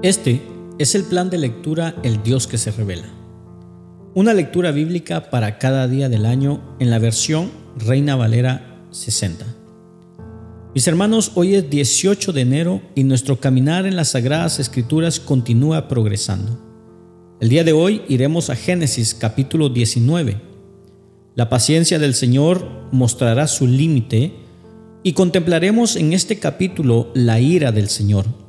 Este es el plan de lectura El Dios que se revela. Una lectura bíblica para cada día del año en la versión Reina Valera 60. Mis hermanos, hoy es 18 de enero y nuestro caminar en las Sagradas Escrituras continúa progresando. El día de hoy iremos a Génesis capítulo 19. La paciencia del Señor mostrará su límite y contemplaremos en este capítulo la ira del Señor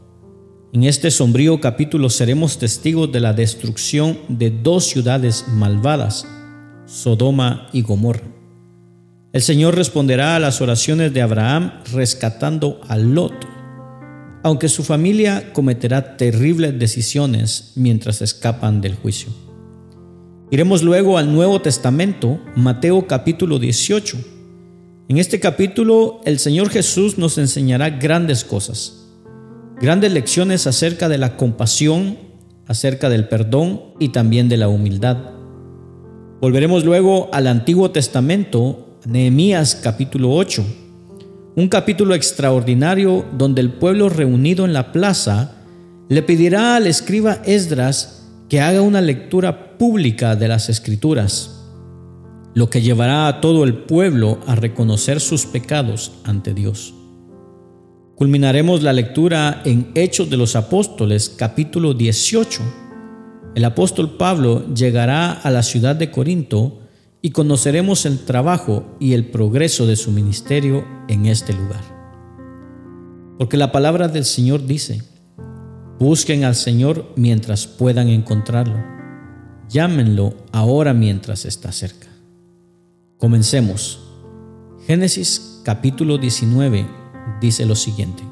en este sombrío capítulo seremos testigos de la destrucción de dos ciudades malvadas, Sodoma y Gomorra. El Señor responderá a las oraciones de Abraham rescatando a Lot, aunque su familia cometerá terribles decisiones mientras escapan del juicio. Iremos luego al Nuevo Testamento, Mateo capítulo 18. En este capítulo el Señor Jesús nos enseñará grandes cosas grandes lecciones acerca de la compasión, acerca del perdón y también de la humildad. Volveremos luego al Antiguo Testamento, Nehemías capítulo 8, un capítulo extraordinario donde el pueblo reunido en la plaza le pedirá al escriba Esdras que haga una lectura pública de las escrituras, lo que llevará a todo el pueblo a reconocer sus pecados ante Dios. Culminaremos la lectura en Hechos de los Apóstoles capítulo 18. El apóstol Pablo llegará a la ciudad de Corinto y conoceremos el trabajo y el progreso de su ministerio en este lugar. Porque la palabra del Señor dice, busquen al Señor mientras puedan encontrarlo, llámenlo ahora mientras está cerca. Comencemos. Génesis capítulo 19 dice lo siguiente.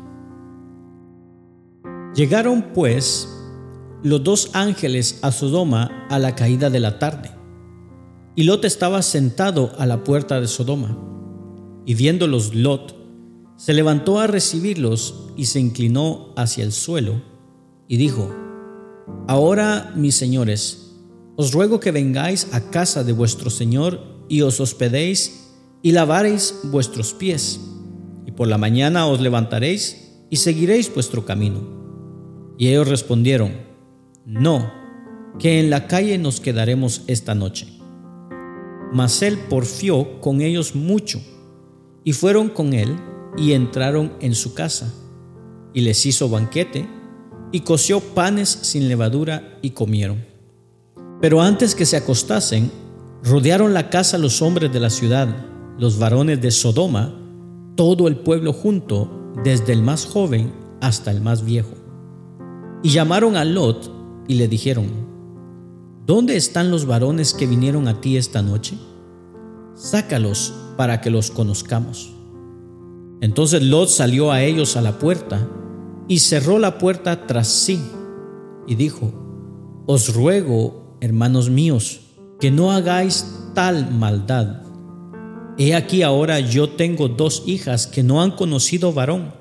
Llegaron pues los dos ángeles a Sodoma a la caída de la tarde, y Lot estaba sentado a la puerta de Sodoma, y viéndolos Lot, se levantó a recibirlos y se inclinó hacia el suelo, y dijo, Ahora, mis señores, os ruego que vengáis a casa de vuestro Señor y os hospedéis y lavaréis vuestros pies por la mañana os levantaréis y seguiréis vuestro camino. Y ellos respondieron, no, que en la calle nos quedaremos esta noche. Mas él porfió con ellos mucho, y fueron con él y entraron en su casa, y les hizo banquete, y coció panes sin levadura y comieron. Pero antes que se acostasen, rodearon la casa los hombres de la ciudad, los varones de Sodoma, todo el pueblo junto, desde el más joven hasta el más viejo. Y llamaron a Lot y le dijeron, ¿dónde están los varones que vinieron a ti esta noche? Sácalos para que los conozcamos. Entonces Lot salió a ellos a la puerta y cerró la puerta tras sí y dijo, Os ruego, hermanos míos, que no hagáis tal maldad He aquí ahora yo tengo dos hijas que no han conocido varón.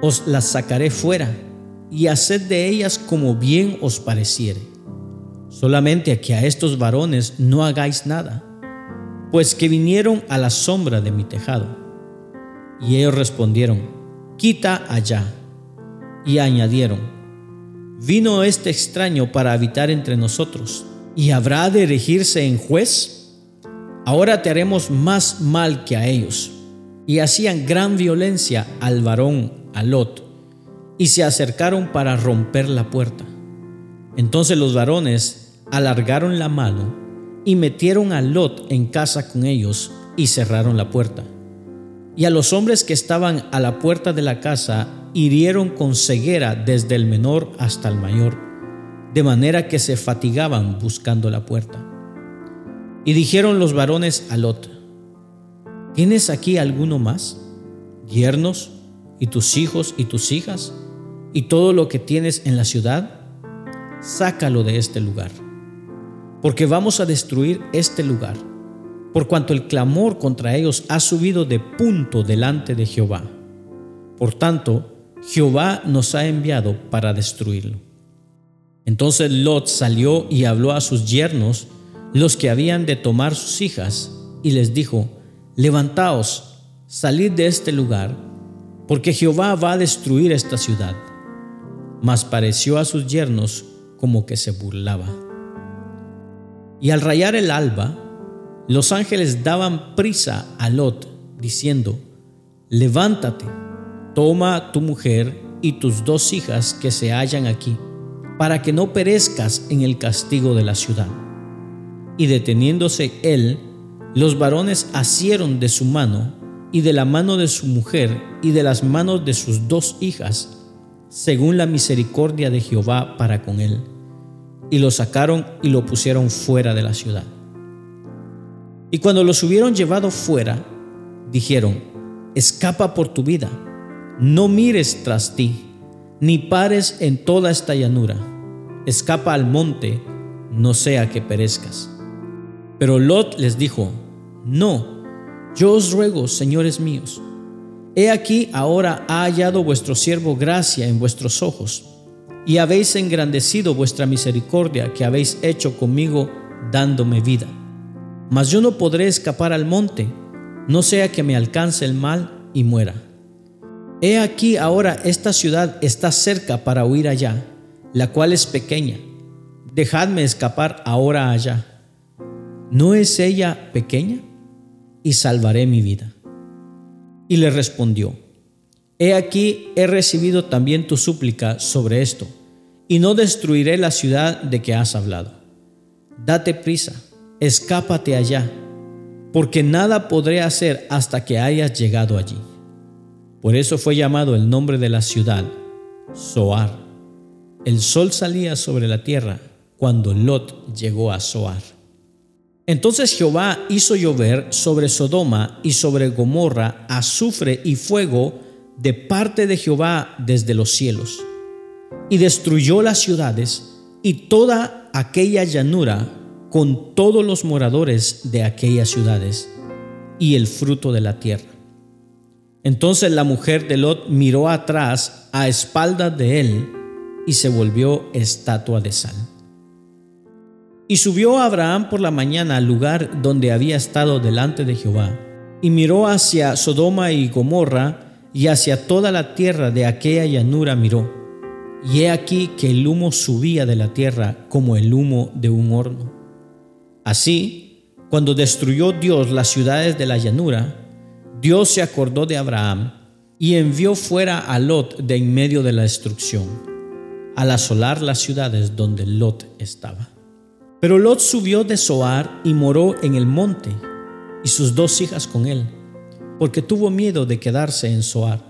Os las sacaré fuera y haced de ellas como bien os pareciere. Solamente que a estos varones no hagáis nada, pues que vinieron a la sombra de mi tejado. Y ellos respondieron, quita allá. Y añadieron, vino este extraño para habitar entre nosotros, y habrá de erigirse en juez ahora te haremos más mal que a ellos. Y hacían gran violencia al varón, a Lot, y se acercaron para romper la puerta. Entonces los varones alargaron la mano y metieron a Lot en casa con ellos y cerraron la puerta. Y a los hombres que estaban a la puerta de la casa hirieron con ceguera desde el menor hasta el mayor, de manera que se fatigaban buscando la puerta. Y dijeron los varones a Lot, ¿tienes aquí alguno más? ¿Yernos y tus hijos y tus hijas y todo lo que tienes en la ciudad? Sácalo de este lugar, porque vamos a destruir este lugar, por cuanto el clamor contra ellos ha subido de punto delante de Jehová. Por tanto, Jehová nos ha enviado para destruirlo. Entonces Lot salió y habló a sus yernos, los que habían de tomar sus hijas, y les dijo, levantaos, salid de este lugar, porque Jehová va a destruir esta ciudad. mas pareció a sus yernos como que se burlaba. Y al rayar el alba, los ángeles daban prisa a Lot, diciendo, Levántate, toma tu mujer y tus dos hijas que se hallan aquí, para que no perezcas en el castigo de la ciudad. Y deteniéndose él, los varones asieron de su mano y de la mano de su mujer y de las manos de sus dos hijas, según la misericordia de Jehová para con él, y lo sacaron y lo pusieron fuera de la ciudad. Y cuando los hubieron llevado fuera, dijeron, escapa por tu vida, no mires tras ti, ni pares en toda esta llanura, escapa al monte, no sea que perezcas. Pero Lot les dijo, no, yo os ruego, señores míos, He aquí ahora ha hallado vuestro siervo gracia en vuestros ojos, y habéis engrandecido vuestra misericordia que habéis hecho conmigo dándome vida. Mas yo no podré escapar al monte, no sea que me alcance el mal y muera. He aquí ahora esta ciudad está cerca para huir allá, la cual es pequeña. Dejadme escapar ahora allá. ¿No es ella pequeña? Y salvaré mi vida. Y le respondió, He aquí he recibido también tu súplica sobre esto, y no destruiré la ciudad de que has hablado. Date prisa, escápate allá, porque nada podré hacer hasta que hayas llegado allí. Por eso fue llamado el nombre de la ciudad, Zoar. El sol salía sobre la tierra cuando Lot llegó a Zoar. Entonces Jehová hizo llover sobre Sodoma y sobre Gomorra azufre y fuego de parte de Jehová desde los cielos, y destruyó las ciudades y toda aquella llanura con todos los moradores de aquellas ciudades y el fruto de la tierra. Entonces la mujer de Lot miró atrás a espaldas de él y se volvió estatua de sal. Y subió Abraham por la mañana al lugar donde había estado delante de Jehová, y miró hacia Sodoma y Gomorra, y hacia toda la tierra de aquella llanura miró. Y he aquí que el humo subía de la tierra como el humo de un horno. Así, cuando destruyó Dios las ciudades de la llanura, Dios se acordó de Abraham y envió fuera a Lot de en medio de la destrucción, al asolar las ciudades donde Lot estaba. Pero Lot subió de Zoar y moró en el monte, y sus dos hijas con él, porque tuvo miedo de quedarse en Zoar,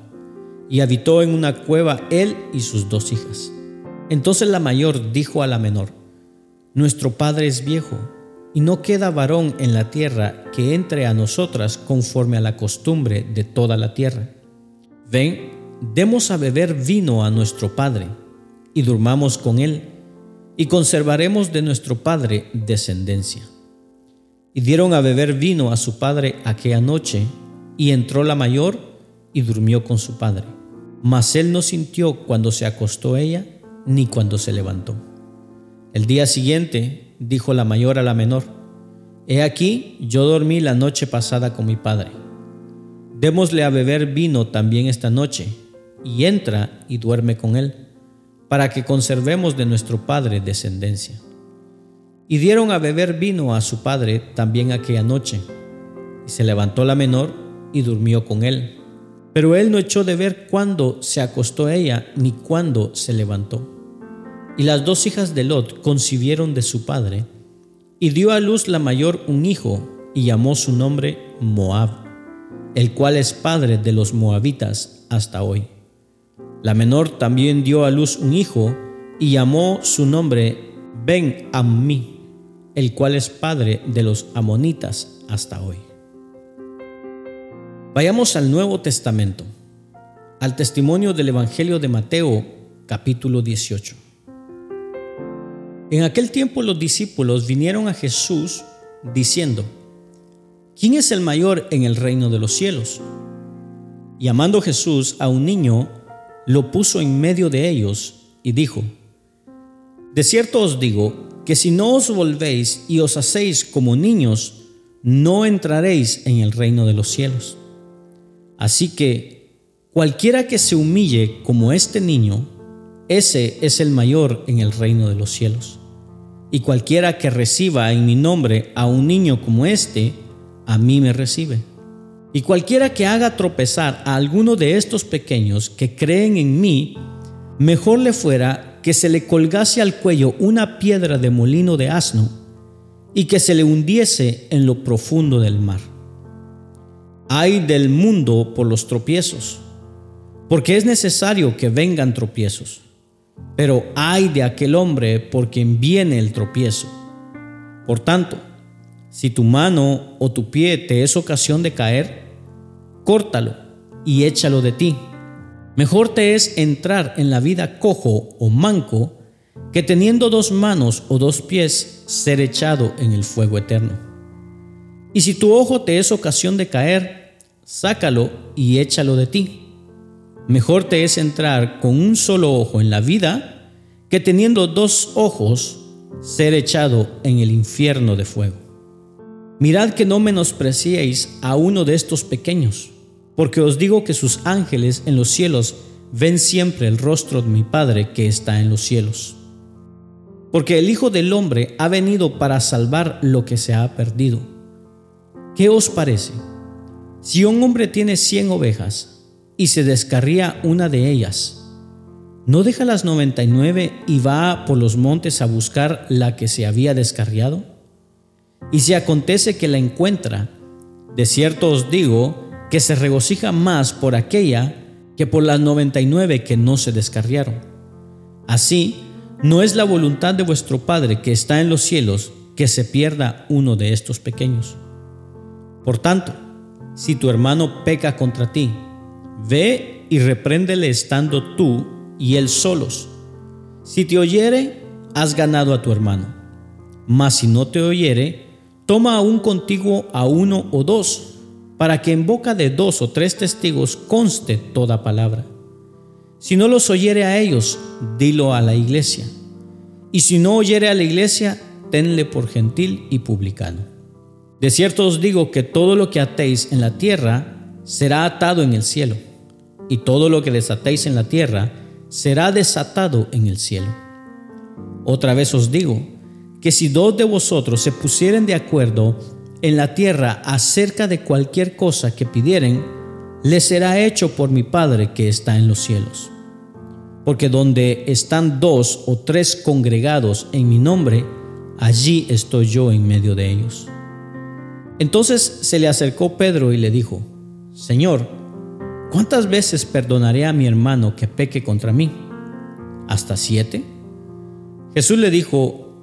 y habitó en una cueva él y sus dos hijas. Entonces la mayor dijo a la menor, Nuestro padre es viejo, y no queda varón en la tierra que entre a nosotras conforme a la costumbre de toda la tierra. Ven, demos a beber vino a nuestro padre, y durmamos con él y conservaremos de nuestro padre descendencia. Y dieron a beber vino a su padre aquella noche, y entró la mayor y durmió con su padre. Mas él no sintió cuando se acostó ella, ni cuando se levantó. El día siguiente dijo la mayor a la menor, He aquí, yo dormí la noche pasada con mi padre. Démosle a beber vino también esta noche, y entra y duerme con él para que conservemos de nuestro padre descendencia. Y dieron a beber vino a su padre también aquella noche. Y se levantó la menor y durmió con él. Pero él no echó de ver cuándo se acostó ella ni cuándo se levantó. Y las dos hijas de Lot concibieron de su padre, y dio a luz la mayor un hijo, y llamó su nombre Moab, el cual es padre de los moabitas hasta hoy. La menor también dio a luz un hijo y llamó su nombre Ben Ammi, el cual es padre de los amonitas hasta hoy. Vayamos al Nuevo Testamento, al testimonio del Evangelio de Mateo, capítulo 18. En aquel tiempo los discípulos vinieron a Jesús diciendo, ¿quién es el mayor en el reino de los cielos? Llamando Jesús a un niño, lo puso en medio de ellos y dijo, De cierto os digo que si no os volvéis y os hacéis como niños, no entraréis en el reino de los cielos. Así que cualquiera que se humille como este niño, ese es el mayor en el reino de los cielos. Y cualquiera que reciba en mi nombre a un niño como este, a mí me recibe. Y cualquiera que haga tropezar a alguno de estos pequeños que creen en mí, mejor le fuera que se le colgase al cuello una piedra de molino de asno y que se le hundiese en lo profundo del mar. Hay del mundo por los tropiezos, porque es necesario que vengan tropiezos, pero hay de aquel hombre por quien viene el tropiezo. Por tanto, si tu mano o tu pie te es ocasión de caer, córtalo y échalo de ti. Mejor te es entrar en la vida cojo o manco que teniendo dos manos o dos pies ser echado en el fuego eterno. Y si tu ojo te es ocasión de caer, sácalo y échalo de ti. Mejor te es entrar con un solo ojo en la vida que teniendo dos ojos ser echado en el infierno de fuego. Mirad que no menospreciéis a uno de estos pequeños porque os digo que sus ángeles en los cielos ven siempre el rostro de mi Padre que está en los cielos. Porque el Hijo del Hombre ha venido para salvar lo que se ha perdido. ¿Qué os parece? Si un hombre tiene cien ovejas y se descarría una de ellas, ¿no deja las noventa y nueve y va por los montes a buscar la que se había descarriado? Y si acontece que la encuentra, de cierto os digo que se regocija más por aquella que por las 99 que no se descarriaron. Así, no es la voluntad de vuestro Padre que está en los cielos que se pierda uno de estos pequeños. Por tanto, si tu hermano peca contra ti, ve y repréndele estando tú y él solos. Si te oyere, has ganado a tu hermano. Mas si no te oyere, toma aún contigo a uno o dos para que en boca de dos o tres testigos conste toda palabra. Si no los oyere a ellos, dilo a la iglesia. Y si no oyere a la iglesia, tenle por gentil y publicano. De cierto os digo que todo lo que atéis en la tierra será atado en el cielo, y todo lo que desatéis en la tierra será desatado en el cielo. Otra vez os digo que si dos de vosotros se pusieren de acuerdo en la tierra acerca de cualquier cosa que pidieren, les será hecho por mi Padre que está en los cielos. Porque donde están dos o tres congregados en mi nombre, allí estoy yo en medio de ellos. Entonces se le acercó Pedro y le dijo, Señor, ¿cuántas veces perdonaré a mi hermano que peque contra mí? ¿Hasta siete? Jesús le dijo,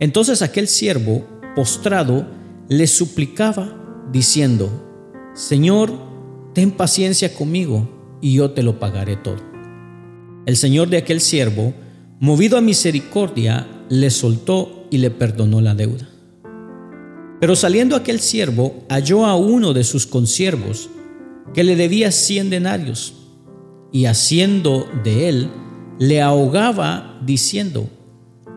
Entonces aquel siervo postrado, le suplicaba, diciendo, Señor, ten paciencia conmigo y yo te lo pagaré todo. El Señor de aquel siervo, movido a misericordia, le soltó y le perdonó la deuda. Pero saliendo aquel siervo, halló a uno de sus consiervos que le debía cien denarios, y haciendo de él, le ahogaba diciendo,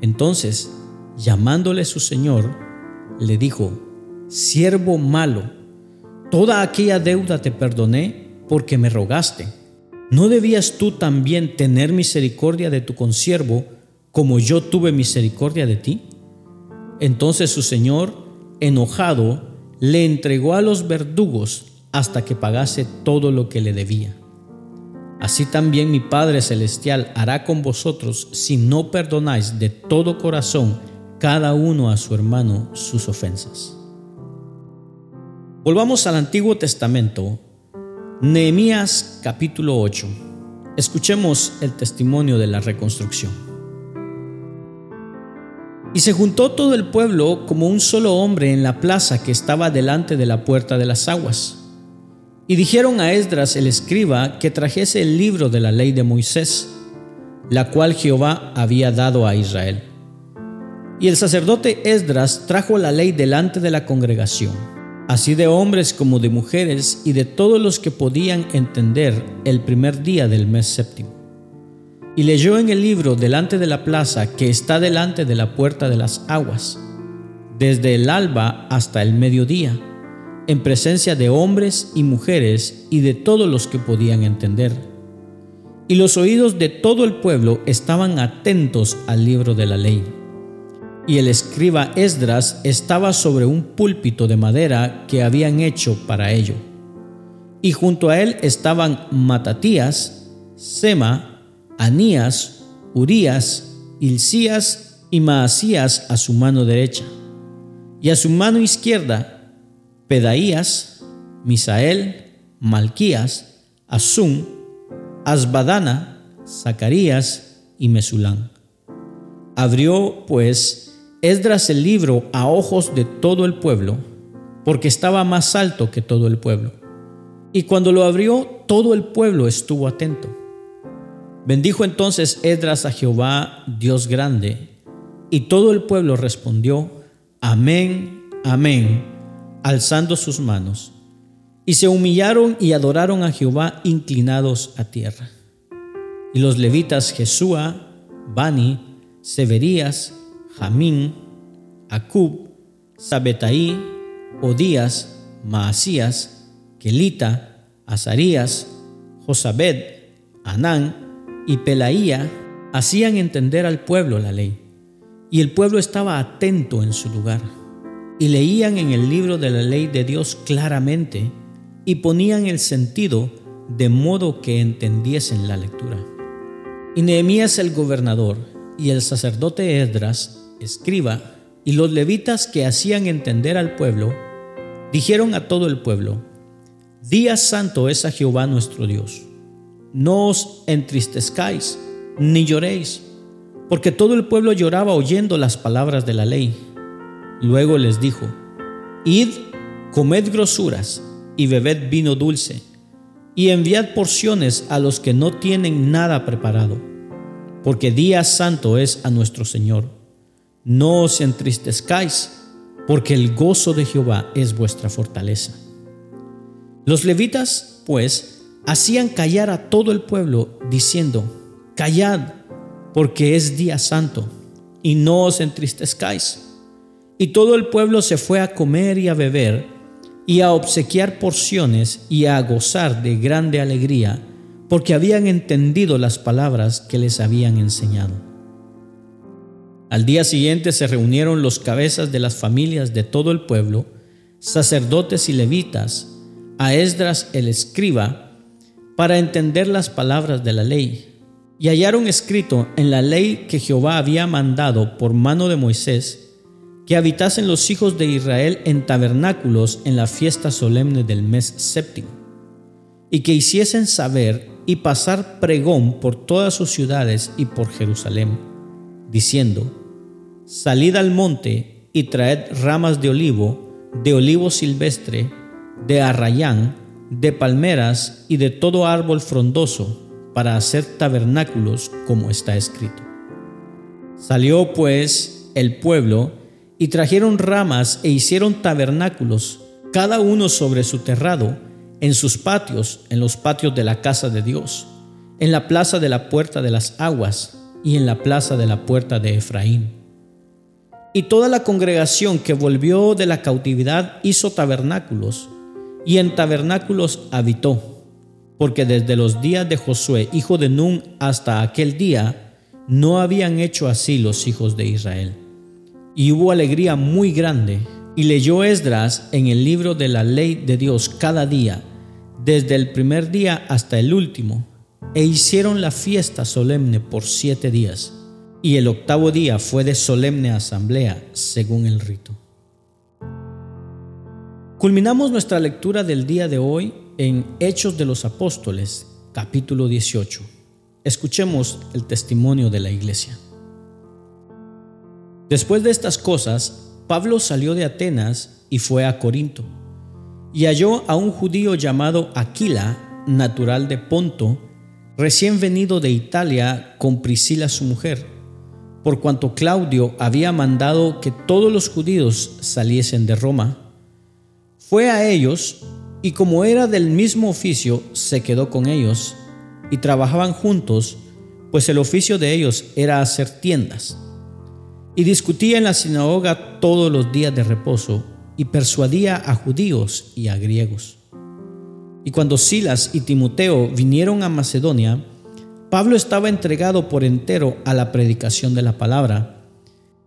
Entonces, llamándole su señor, le dijo, siervo malo, toda aquella deuda te perdoné porque me rogaste. ¿No debías tú también tener misericordia de tu consiervo como yo tuve misericordia de ti? Entonces su señor, enojado, le entregó a los verdugos hasta que pagase todo lo que le debía. Así también mi Padre Celestial hará con vosotros si no perdonáis de todo corazón cada uno a su hermano sus ofensas. Volvamos al Antiguo Testamento, Nehemías capítulo 8. Escuchemos el testimonio de la reconstrucción. Y se juntó todo el pueblo como un solo hombre en la plaza que estaba delante de la puerta de las aguas y dijeron a Esdras el escriba que trajese el libro de la ley de Moisés, la cual Jehová había dado a Israel. Y el sacerdote Esdras trajo la ley delante de la congregación, así de hombres como de mujeres y de todos los que podían entender el primer día del mes séptimo. Y leyó en el libro delante de la plaza que está delante de la puerta de las aguas, desde el alba hasta el mediodía en presencia de hombres y mujeres y de todos los que podían entender. Y los oídos de todo el pueblo estaban atentos al libro de la ley. Y el escriba Esdras estaba sobre un púlpito de madera que habían hecho para ello. Y junto a él estaban Matatías, Sema, Anías, Urías, Hilcías y Maasías a su mano derecha. Y a su mano izquierda Pedaías, Misael, Malquías, Asum, Asbadana, Zacarías y Mesulán. Abrió, pues, Esdras el libro a ojos de todo el pueblo, porque estaba más alto que todo el pueblo. Y cuando lo abrió, todo el pueblo estuvo atento. Bendijo entonces Esdras a Jehová, Dios grande, y todo el pueblo respondió, Amén, amén alzando sus manos, y se humillaron y adoraron a Jehová inclinados a tierra. Y los levitas Jesúa, Bani, Severías, Jamín, Acub, Sabetaí, Odías, Maasías, Kelita, Azarías, Josabed, Anán y Pelaía hacían entender al pueblo la ley, y el pueblo estaba atento en su lugar y leían en el libro de la ley de Dios claramente y ponían el sentido de modo que entendiesen la lectura. Y Nehemías el gobernador y el sacerdote Esdras, escriba, y los levitas que hacían entender al pueblo, dijeron a todo el pueblo, Día santo es a Jehová nuestro Dios. No os entristezcáis ni lloréis, porque todo el pueblo lloraba oyendo las palabras de la ley Luego les dijo, Id, comed grosuras y bebed vino dulce, y enviad porciones a los que no tienen nada preparado, porque día santo es a nuestro Señor. No os entristezcáis, porque el gozo de Jehová es vuestra fortaleza. Los levitas, pues, hacían callar a todo el pueblo, diciendo, Callad, porque es día santo, y no os entristezcáis y todo el pueblo se fue a comer y a beber, y a obsequiar porciones y a gozar de grande alegría, porque habían entendido las palabras que les habían enseñado. Al día siguiente se reunieron los cabezas de las familias de todo el pueblo, sacerdotes y levitas, a Esdras el escriba, para entender las palabras de la ley. Y hallaron escrito en la ley que Jehová había mandado por mano de Moisés, que habitasen los hijos de Israel en tabernáculos en la fiesta solemne del mes séptimo, y que hiciesen saber y pasar pregón por todas sus ciudades y por Jerusalén, diciendo, Salid al monte y traed ramas de olivo, de olivo silvestre, de arrayán, de palmeras y de todo árbol frondoso, para hacer tabernáculos como está escrito. Salió pues el pueblo, y trajeron ramas e hicieron tabernáculos, cada uno sobre su terrado, en sus patios, en los patios de la casa de Dios, en la plaza de la puerta de las aguas y en la plaza de la puerta de Efraín. Y toda la congregación que volvió de la cautividad hizo tabernáculos, y en tabernáculos habitó, porque desde los días de Josué, hijo de Nun, hasta aquel día, no habían hecho así los hijos de Israel y hubo alegría muy grande. Y leyó Esdras en el libro de la ley de Dios cada día, desde el primer día hasta el último, e hicieron la fiesta solemne por siete días, y el octavo día fue de solemne asamblea, según el rito. Culminamos nuestra lectura del día de hoy en Hechos de los Apóstoles, capítulo 18. Escuchemos el testimonio de la iglesia. Después de estas cosas, Pablo salió de Atenas y fue a Corinto, y halló a un judío llamado Aquila, natural de Ponto, recién venido de Italia con Priscila su mujer, por cuanto Claudio había mandado que todos los judíos saliesen de Roma fue a ellos y como era del mismo oficio, se quedó con ellos y trabajaban juntos, pues el oficio de ellos era hacer tiendas. Y discutía en la sinagoga todos los días de reposo y persuadía a judíos y a griegos. Y cuando Silas y Timoteo vinieron a Macedonia, Pablo estaba entregado por entero a la predicación de la palabra,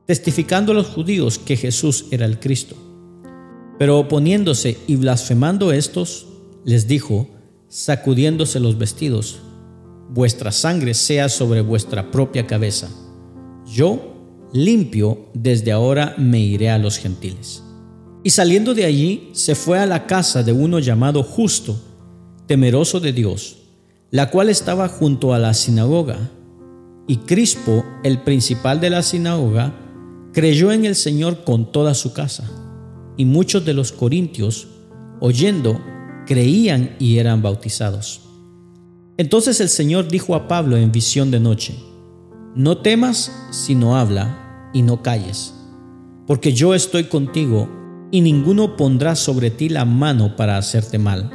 testificando a los judíos que Jesús era el Cristo. Pero oponiéndose y blasfemando estos, les dijo, sacudiéndose los vestidos, vuestra sangre sea sobre vuestra propia cabeza. Yo, limpio, desde ahora me iré a los gentiles. Y saliendo de allí, se fue a la casa de uno llamado justo, temeroso de Dios, la cual estaba junto a la sinagoga. Y Crispo, el principal de la sinagoga, creyó en el Señor con toda su casa y muchos de los corintios, oyendo, creían y eran bautizados. Entonces el Señor dijo a Pablo en visión de noche, No temas, sino habla y no calles, porque yo estoy contigo y ninguno pondrá sobre ti la mano para hacerte mal,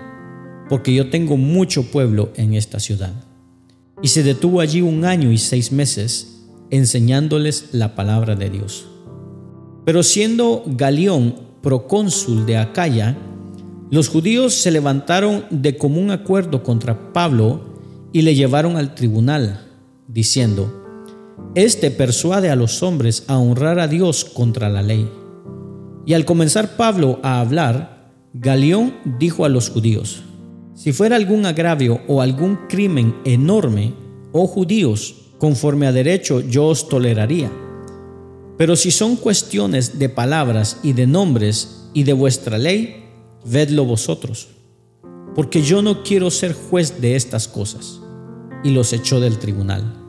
porque yo tengo mucho pueblo en esta ciudad. Y se detuvo allí un año y seis meses, enseñándoles la palabra de Dios. Pero siendo Galión procónsul de Acaya, los judíos se levantaron de común acuerdo contra Pablo y le llevaron al tribunal, diciendo, Este persuade a los hombres a honrar a Dios contra la ley. Y al comenzar Pablo a hablar, Galión dijo a los judíos, Si fuera algún agravio o algún crimen enorme, oh judíos, conforme a derecho yo os toleraría pero si son cuestiones de palabras y de nombres y de vuestra ley, vedlo vosotros, porque yo no quiero ser juez de estas cosas. Y los echó del tribunal.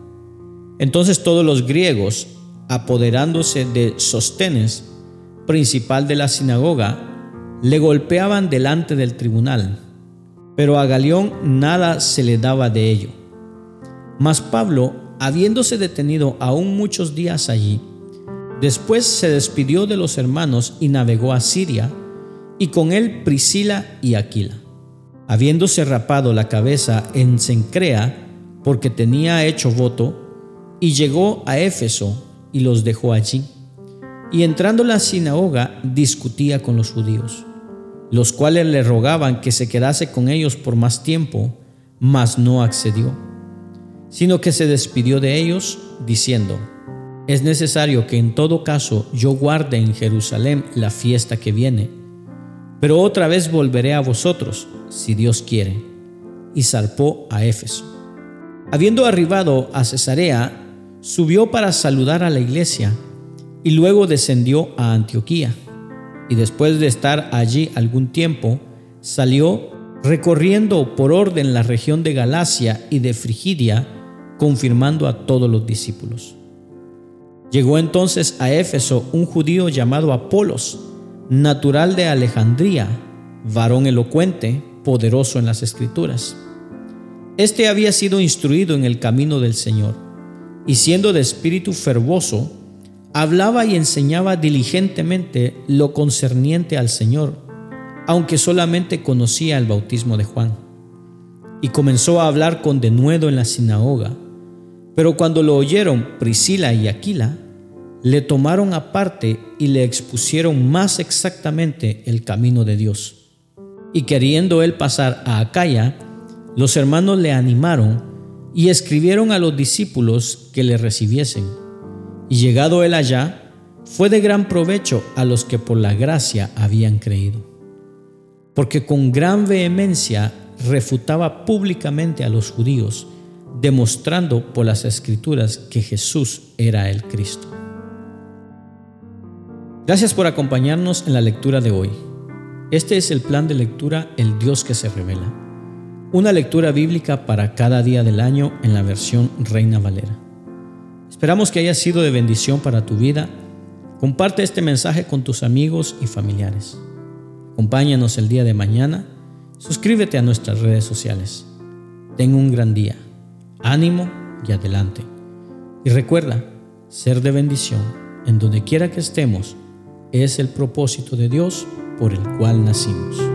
Entonces todos los griegos, apoderándose de Sostenes, principal de la sinagoga, le golpeaban delante del tribunal, pero a Galión nada se le daba de ello. Mas Pablo, habiéndose detenido aún muchos días allí, Después se despidió de los hermanos y navegó a Siria, y con él Priscila y Aquila. Habiéndose rapado la cabeza en Cencrea, porque tenía hecho voto, y llegó a Éfeso y los dejó allí. Y entrando a la sinagoga discutía con los judíos, los cuales le rogaban que se quedase con ellos por más tiempo, mas no accedió, sino que se despidió de ellos, diciendo, es necesario que en todo caso yo guarde en Jerusalén la fiesta que viene, pero otra vez volveré a vosotros, si Dios quiere. Y zarpó a Éfeso. Habiendo arribado a Cesarea, subió para saludar a la iglesia y luego descendió a Antioquía. Y después de estar allí algún tiempo, salió recorriendo por orden la región de Galacia y de Frigidia, confirmando a todos los discípulos. Llegó entonces a Éfeso un judío llamado Apolos, natural de Alejandría, varón elocuente, poderoso en las escrituras. Este había sido instruido en el camino del Señor, y siendo de espíritu fervoso, hablaba y enseñaba diligentemente lo concerniente al Señor, aunque solamente conocía el bautismo de Juan. Y comenzó a hablar con denuedo en la sinagoga pero cuando lo oyeron Priscila y Aquila, le tomaron aparte y le expusieron más exactamente el camino de Dios. Y queriendo él pasar a Acaya, los hermanos le animaron y escribieron a los discípulos que le recibiesen. Y llegado él allá, fue de gran provecho a los que por la gracia habían creído. Porque con gran vehemencia refutaba públicamente a los judíos demostrando por las escrituras que Jesús era el Cristo. Gracias por acompañarnos en la lectura de hoy. Este es el plan de lectura El Dios que se revela. Una lectura bíblica para cada día del año en la versión Reina Valera. Esperamos que haya sido de bendición para tu vida. Comparte este mensaje con tus amigos y familiares. Acompáñanos el día de mañana. Suscríbete a nuestras redes sociales. Ten un gran día. Ánimo y adelante. Y recuerda, ser de bendición en donde quiera que estemos es el propósito de Dios por el cual nacimos.